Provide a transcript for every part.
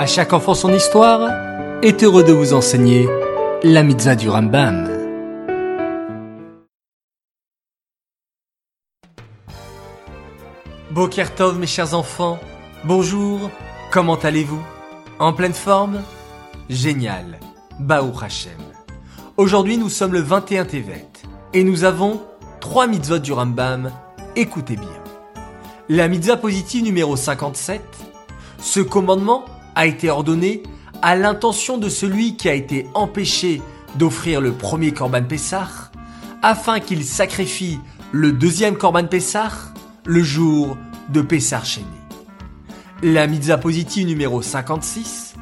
À chaque enfant son histoire est heureux de vous enseigner la mitzvah du Rambam. Bokertov mes chers enfants, bonjour, comment allez-vous? En pleine forme? Génial, Baou Hashem. Aujourd'hui nous sommes le 21 Tevet et nous avons trois mitzvot du Rambam, écoutez bien. La mitzvah positive numéro 57, ce commandement a été ordonné à l'intention de celui qui a été empêché d'offrir le premier Korban Pessah, afin qu'il sacrifie le deuxième Korban Pessah le jour de Pessah Sheni. La mitzvah positive numéro 56,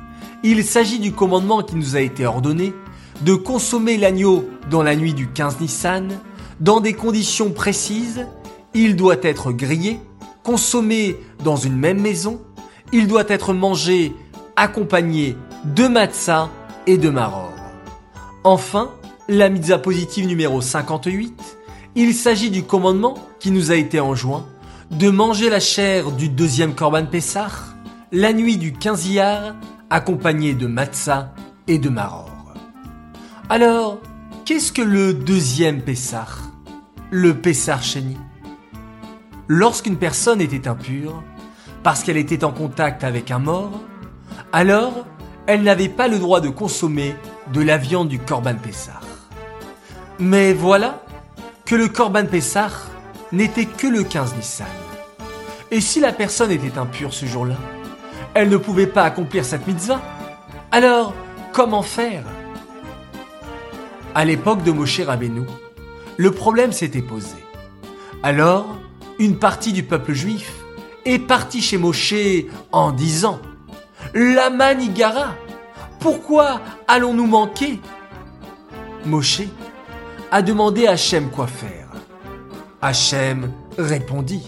il s'agit du commandement qui nous a été ordonné de consommer l'agneau dans la nuit du 15 Nissan, dans des conditions précises, il doit être grillé, consommé dans une même maison, il doit être mangé accompagné de matzah et de maror. Enfin, la mitzvah positive numéro 58, il s'agit du commandement qui nous a été enjoint de manger la chair du deuxième Korban Pessah la nuit du 15 Iyar accompagné de matzah et de maror. Alors, qu'est-ce que le deuxième Pessah? Le Pessah Sheni Lorsqu'une personne était impure, parce qu'elle était en contact avec un mort, alors elle n'avait pas le droit de consommer de la viande du Korban Pessah. Mais voilà que le Korban Pessah n'était que le 15 Nissan. Et si la personne était impure ce jour-là, elle ne pouvait pas accomplir cette mitzvah. Alors, comment faire? À l'époque de Moshe Rabbeinu, le problème s'était posé. Alors, une partie du peuple juif est partie chez Moshe en disant La Manigara, pourquoi allons-nous manquer? Moshe a demandé à Hachem quoi faire. Hachem répondit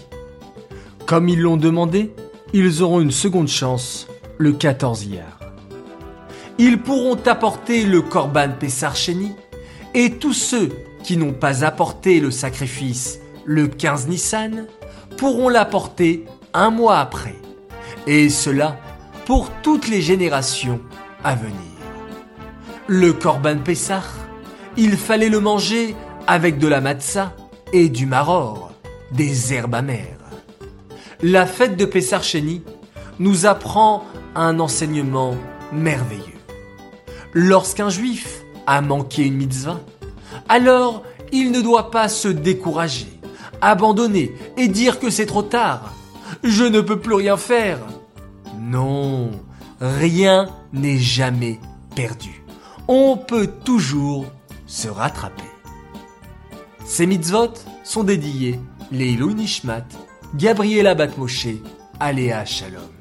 Comme ils l'ont demandé, ils auront une seconde chance le 14 hier. Ils pourront apporter le Korban Pessar Sheni et tous ceux qui n'ont pas apporté le sacrifice le 15 Nissan pourront l'apporter un mois après. Et cela pour toutes les générations à venir. Le Korban Pessah, il fallait le manger avec de la matzah et du maror, des herbes amères. La fête de Pessah Sheni nous apprend un enseignement merveilleux. Lorsqu'un juif a manqué une mitzvah, alors il ne doit pas se décourager, abandonner et dire que c'est trop tard. Je ne peux plus rien faire. Non, rien n'est jamais perdu. On peut toujours se rattraper. Ces mitzvot sont dédiés les Nishmat, Gabriela Batmoshe, Aléa Shalom.